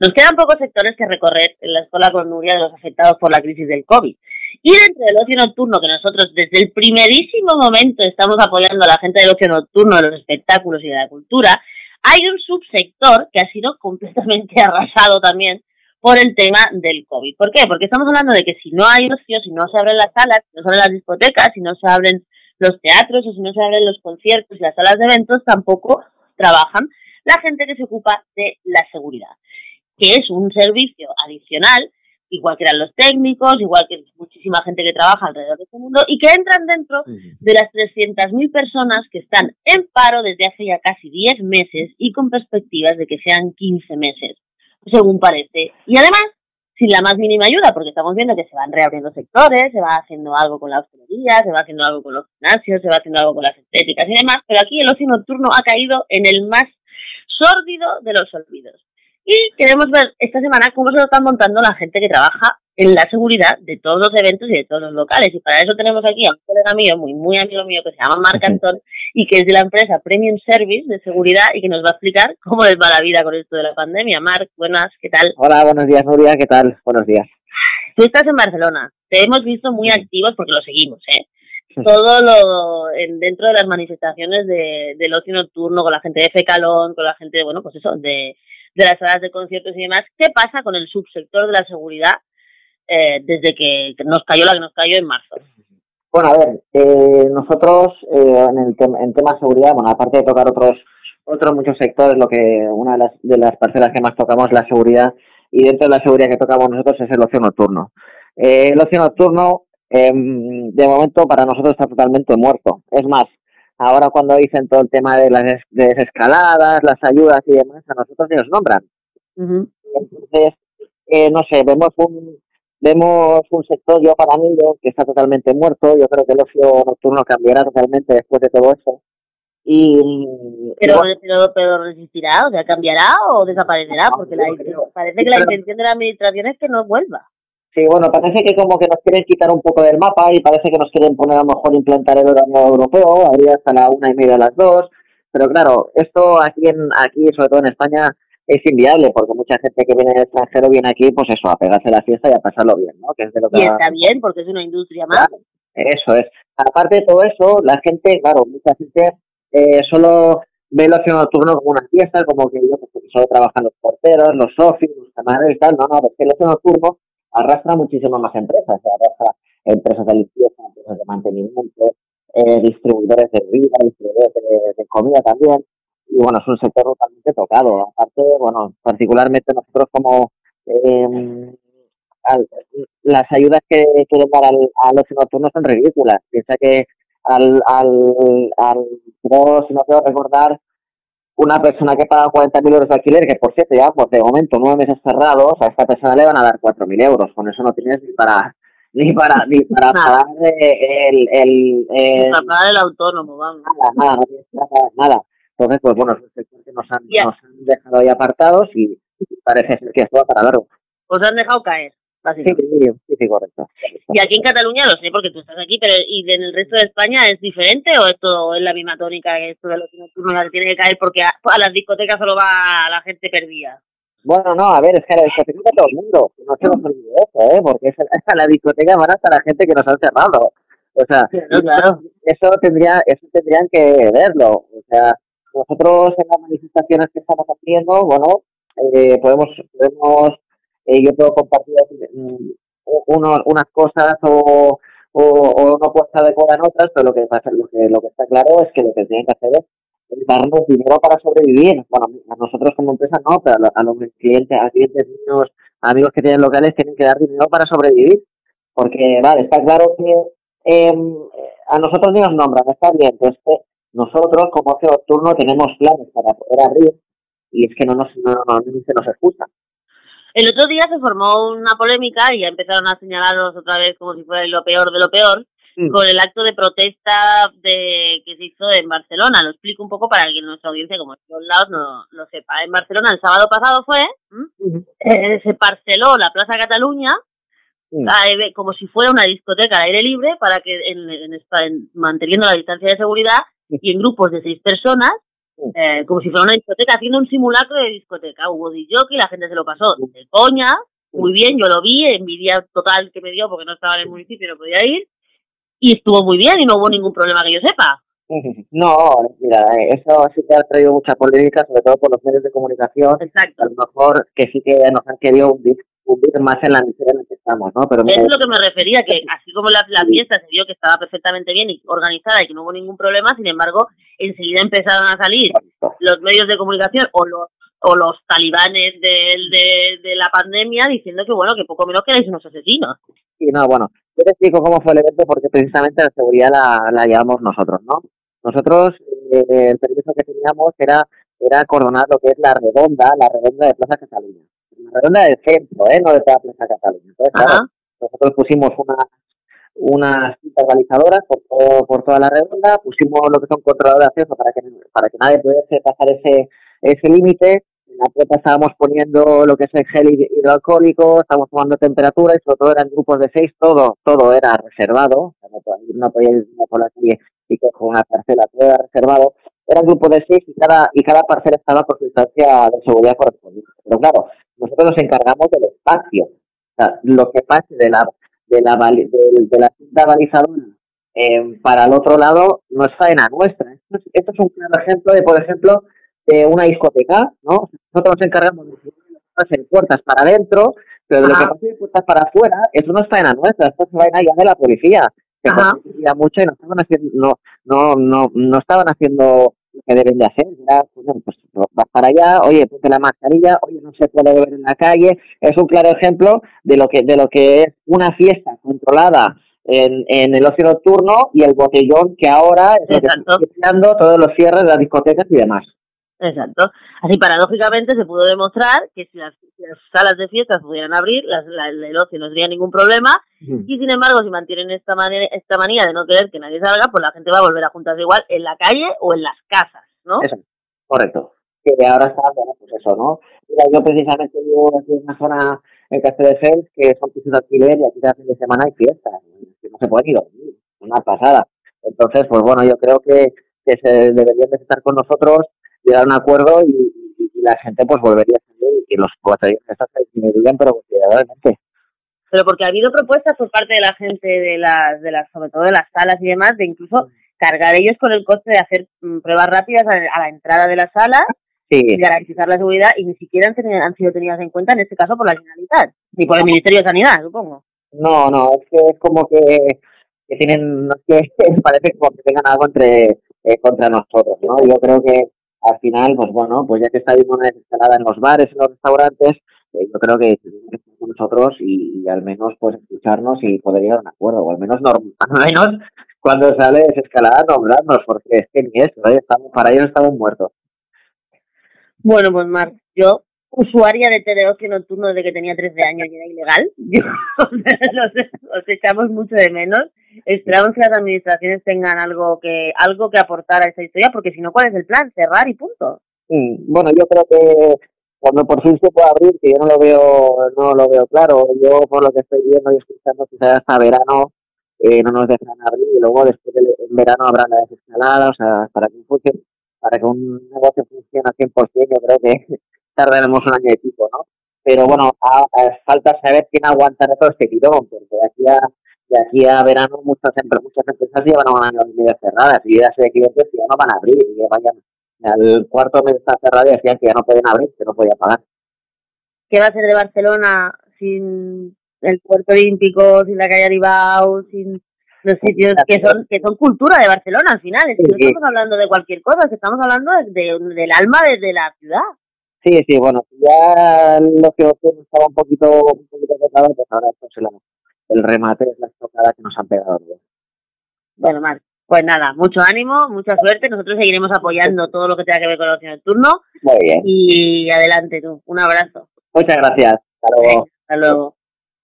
Nos quedan pocos sectores que recorrer en la escuela con Nuria de los afectados por la crisis del COVID. Y dentro del ocio nocturno, que nosotros desde el primerísimo momento estamos apoyando a la gente del ocio nocturno, de los espectáculos y de la cultura, hay un subsector que ha sido completamente arrasado también por el tema del COVID. ¿Por qué? Porque estamos hablando de que si no hay ocio, si no se abren las salas, si no se abren las discotecas, si no se abren los teatros o si no se abren los conciertos y las salas de eventos, tampoco trabajan la gente que se ocupa de la seguridad, que es un servicio adicional, igual que eran los técnicos, igual que muchísima gente que trabaja alrededor de este mundo, y que entran dentro de las 300.000 personas que están en paro desde hace ya casi 10 meses y con perspectivas de que sean 15 meses, según parece. Y además, sin la más mínima ayuda, porque estamos viendo que se van reabriendo sectores, se va haciendo algo con la hostelería, se va haciendo algo con los gimnasios, se va haciendo algo con las estéticas y demás, pero aquí el ocio nocturno ha caído en el más sórdido de los olvidos. Y queremos ver esta semana cómo se lo están montando la gente que trabaja en la seguridad de todos los eventos y de todos los locales. Y para eso tenemos aquí a un colega mío, muy, muy amigo mío, que se llama Marc Antón y que es de la empresa Premium Service de seguridad y que nos va a explicar cómo les va la vida con esto de la pandemia. Marc, buenas, ¿qué tal? Hola, buenos días, Nuria, ¿qué tal? Buenos días. Tú estás en Barcelona. Te hemos visto muy activos porque lo seguimos, ¿eh? todo lo en, dentro de las manifestaciones de, del ocio nocturno con la gente de Fecalón, con la gente, bueno, pues eso, de, de las salas de conciertos y demás. ¿Qué pasa con el subsector de la seguridad eh, desde que nos cayó la que nos cayó en marzo? Bueno, a ver, eh, nosotros eh, en, el en tema de seguridad, bueno, aparte de tocar otros otros muchos sectores, lo que una de las, de las parcelas que más tocamos es la seguridad y dentro de la seguridad que tocamos nosotros es el ocio nocturno. Eh, el ocio nocturno Em, de momento para nosotros está totalmente muerto. Es más, ahora cuando dicen todo el tema de las desescaladas, las ayudas y demás, a nosotros ni nos nombran. Entonces, eh, no sé, vemos un vemos un sector, yo para mí, que está totalmente muerto. Yo creo que el ocio nocturno cambiará totalmente después de todo eso. Y, pero, pero, pero resistirá, o sea, cambiará o desaparecerá, porque la, parece que la intención de la administración es que no vuelva. Sí, bueno, parece que como que nos quieren quitar un poco del mapa y parece que nos quieren poner a lo mejor implantar el horario europeo, habría hasta la una y media de las dos, pero claro, esto aquí, en, aquí sobre todo en España, es inviable porque mucha gente que viene del extranjero viene aquí, pues eso, a pegarse la fiesta y a pasarlo bien, ¿no? Que es de lo que y está bien porque es una industria más. eso es. Aparte de todo eso, la gente, claro, mucha gente eh, solo ve el ocio nocturno como una fiesta, como que yo que solo trabajan los porteros, los socios, los camareros y tal, no, no, es que el ocio nocturno arrastra muchísimas más empresas, arrastra empresas de limpieza, empresas de mantenimiento, eh, distribuidores de bebida, distribuidores de, comida también, y bueno, es un sector totalmente tocado. Aparte, bueno, particularmente nosotros como eh, las ayudas que quieren dar al, a los nocturnos son ridículas. Piensa que al, al, al creo, si no quiero recordar, una persona que paga 40.000 euros de alquiler, que por cierto ya pues de momento nueve meses cerrados, a esta persona le van a dar 4.000 euros. Con eso no tienes ni para ni para ni para pagar el, el, el, para pagar el autónomo, vamos. Nada, nada, no tienes para pagar nada. Entonces, pues bueno, es que nos han, nos han dejado ahí apartados y, parece ser que esto va para largo. Os han dejado caer. Sí, sí, sí, correcto. Y aquí en Cataluña lo sé porque tú estás aquí, pero ¿y en el resto de España es diferente o esto es la misma tónica que esto de los nocturnos que tiene que caer porque a, las discotecas solo va la gente perdida? Bueno, no, a ver, es que a la discoteca todo el mundo, no se nos olvide eso, ¿eh? Porque es, a la discoteca van hasta la gente que nos han cerrado. O sea, eso, tendría, eso tendrían que verlo. O sea, nosotros en las manifestaciones que estamos haciendo, bueno, eh, podemos, podemos eh, yo puedo compartir mm, unas cosas o, o, o no puesto adecuar otras, pero lo que pasa, lo que, lo que está claro es que lo que tienen que hacer es darnos dinero para sobrevivir. Bueno, a nosotros como empresa no, pero a los clientes, a clientes míos, amigos que tienen locales, tienen que dar dinero para sobrevivir. Porque, vale, está claro que em, a nosotros ni nos nombran, está bien, pero es nosotros como ocio nocturno tenemos planes para poder abrir y es que no nos, no, no, no se nos escucha. El otro día se formó una polémica y ya empezaron a señalarlos otra vez como si fuera lo peor de lo peor mm. con el acto de protesta de que se hizo en Barcelona. Lo explico un poco para que nuestra audiencia, como en todos lados, no lo sepa. En Barcelona el sábado pasado fue, eh, se parceló la Plaza Cataluña mm. como si fuera una discoteca al aire libre para que en, en, manteniendo la distancia de seguridad y en grupos de seis personas eh, como si fuera una discoteca, haciendo un simulacro de discoteca. Hubo y la gente se lo pasó de coña, muy bien, yo lo vi, envidia total que me dio porque no estaba en el municipio y no podía ir, y estuvo muy bien y no hubo ningún problema que yo sepa. No, mira, eso sí que ha traído mucha polémica, sobre todo por los medios de comunicación. Exacto. A lo mejor que sí que nos han querido hundir, más en la miseria en la que estamos, ¿no? Pero es lo que me refería, que así como la, la fiesta se vio que estaba perfectamente bien y organizada y que no hubo ningún problema, sin embargo, enseguida empezaron a salir los medios de comunicación o los o los talibanes de, de, la pandemia diciendo que bueno que poco menos que erais unos asesinos. Sí, no, bueno, yo te explico cómo fue el evento porque precisamente la seguridad la, la llevamos nosotros, ¿no? Nosotros, eh, el permiso que teníamos era, era cordonar lo que es la redonda, la redonda de Plaza Cataluña. La redonda del centro, ¿eh? No de toda Plaza Cataluña. Entonces, claro, nosotros pusimos una, unas cintas balizadoras por, por toda la redonda, pusimos lo que son controladores de acceso para que, para que nadie pudiese pasar ese, ese límite. En la puerta estábamos poniendo lo que es el gel hidroalcohólico, estábamos tomando temperatura y sobre todo eran grupos de seis, todo, todo era reservado, no, no podía ir por la calle y con una parcela todo era reservado, era un grupo de seis y cada, y cada parcela estaba con su instancia de seguridad correspondiente. Pero claro, nosotros nos encargamos del espacio. O sea, lo que pase de la, de la, de, la cinta balizadora eh, para el otro lado no es faena nuestra. Esto es, esto es un claro ejemplo de, por ejemplo, de una discoteca, ¿no? Nosotros nos encargamos de hacer puertas para adentro, pero de lo que pasa de puertas para afuera, eso no es faena nuestra, esto es faena ya de la policía que mucho y no estaban haciendo, no, no, no, no estaban haciendo que deben de hacer. Ya, pues, pues, vas para allá, oye, ponte la mascarilla, oye, no se puede beber en la calle. Es un claro ejemplo de lo que, de lo que es una fiesta controlada en, en el ocio nocturno y el botellón que ahora es lo que está todos los cierres de las discotecas y demás. Exacto. Así, paradójicamente, se pudo demostrar que si las, salas de fiestas pudieran abrir, las, el ocio no tendría ningún problema, y sin embargo, si mantienen esta, manera, esta manía de no querer que nadie salga, pues la gente va a volver a juntarse igual en la calle o en las casas, ¿no? Eso, correcto. Que ahora está, bueno, pues eso, ¿no? Mira, yo precisamente vivo aquí en una zona en Castelldefels que son pisos de alquiler y aquí cada fin de semana hay fiestas, que no se pueden ir dormir, una pasada. Entonces, pues bueno, yo creo que, que se deberían de estar con nosotros llegar a un acuerdo y, la gente pues volvería a salir y los estas se disminuirían pero considerablemente. Pero porque ha habido propuestas por parte de la gente de las, de las, sobre todo de las salas y demás, de incluso cargar ellos con el coste de hacer mm, pruebas rápidas a, la entrada de la sala y garantizar la seguridad y ni siquiera han, sido tenidas en cuenta en este caso por la Generalitat, ni por el Ministerio de Sanidad, supongo. No, no, es que es como que, que tienen, no es que parece como que tengan algo entre eh, contra nosotros, ¿no? Yo creo que al final, pues bueno, pues ya que está habiendo una desescalada en los bares, en los restaurantes, eh, yo creo que tenemos que estar con nosotros y, al menos pues escucharnos y poder llegar a un acuerdo, o al menos menos cuando sale desescalada nombrarnos, porque es que ni eso, ¿eh? estamos, para ellos estamos muertos. Bueno, pues Mar, yo usuaria de ocio nocturno desde que tenía 13 años y era ilegal. os, echamos mucho de menos. Esperamos que las administraciones tengan algo que algo que aportar a esta historia, porque si no, ¿cuál es el plan? Cerrar y punto. bueno, yo creo que cuando por fin se pueda abrir, que yo no lo veo no lo veo claro, yo por lo que estoy viendo y escuchando, quizás hasta verano eh, no nos dejan abrir y luego después de, en verano habrá la desescalada, o sea, para que, para que un negocio funcione al 100%, yo creo que tardaremos un año y pico, ¿no? Pero bueno, a, falta saber quién aguantará todo este tirón, porque de aquí a, de aquí a verano muchas, muchas empresas llevan un año y medio cerradas y ya sé de clientes que ya no van a abrir y que vayan al cuarto mes está cerrado y decían que ya no pueden abrir, que no podían pagar. ¿Qué va a ser de Barcelona sin el puerto olímpico, sin la calle Aribao, sin los sitios que son que son cultura de Barcelona al final? Es que no estamos hablando de cualquier cosa, es que estamos hablando de, del alma de la ciudad. Sí, sí, bueno, ya lo que estaba un poquito, un poquito tocado, pues ahora esto es el remate, es la estocada que nos han pegado. Bueno, Mar, pues nada, mucho ánimo, mucha suerte. Nosotros seguiremos apoyando todo lo que tenga que ver con el ocio nocturno. Muy bien. Y adelante tú. Un abrazo. Muchas gracias. Hasta luego. hasta luego.